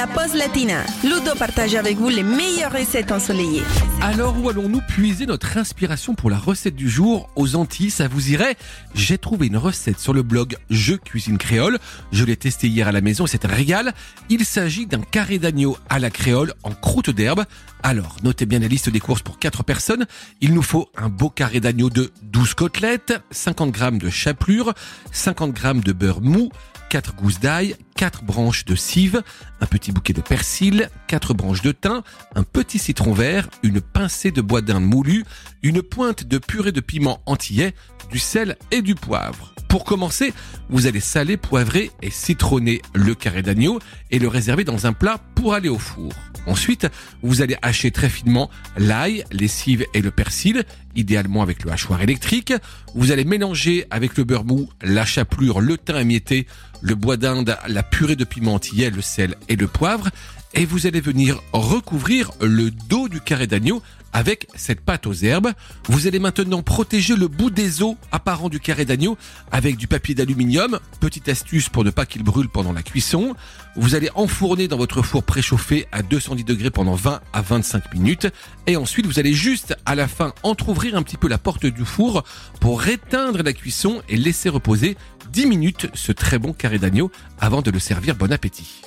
la pause latina. Ludo partage avec vous les meilleures recettes ensoleillées. Alors où allons-nous puiser notre inspiration pour la recette du jour? Aux Antilles Ça vous irait? J'ai trouvé une recette sur le blog Je cuisine créole. Je l'ai testé hier à la maison et c'est un régal. Il s'agit d'un carré d'agneau à la créole en croûte d'herbe. Alors, notez bien la liste des courses pour 4 personnes. Il nous faut un beau carré d'agneau de 12 côtelettes, 50 g de chapelure, 50 g de beurre mou, 4 gousses d'ail, 4 branches de cive, un petit bouquet de persil, 4 branches de thym, un petit citron vert, une pincée de bois d'Inde moulu, une pointe de purée de piment antillais, du sel et du poivre. Pour commencer, vous allez saler, poivrer et citronner le carré d'agneau et le réserver dans un plat pour aller au four. Ensuite, vous allez hacher très finement l'ail, les cives et le persil, idéalement avec le hachoir électrique. Vous allez mélanger avec le beurre mou, la chapelure, le thym émietté, le bois d'Inde, la purée de piment entier, le sel et le poivre. Et vous allez venir recouvrir le dos du carré d'agneau avec cette pâte aux herbes. Vous allez maintenant protéger le bout des os apparents du carré d'agneau avec du papier d'aluminium. Petite astuce pour ne pas qu'il brûle pendant la cuisson. Vous allez enfourner dans votre four préchauffé à 210 degrés pendant 20 à 25 minutes. Et ensuite, vous allez juste à la fin entrouvrir un petit peu la porte du four pour éteindre la cuisson et laisser reposer 10 minutes ce très bon carré d'agneau avant de le servir. Bon appétit.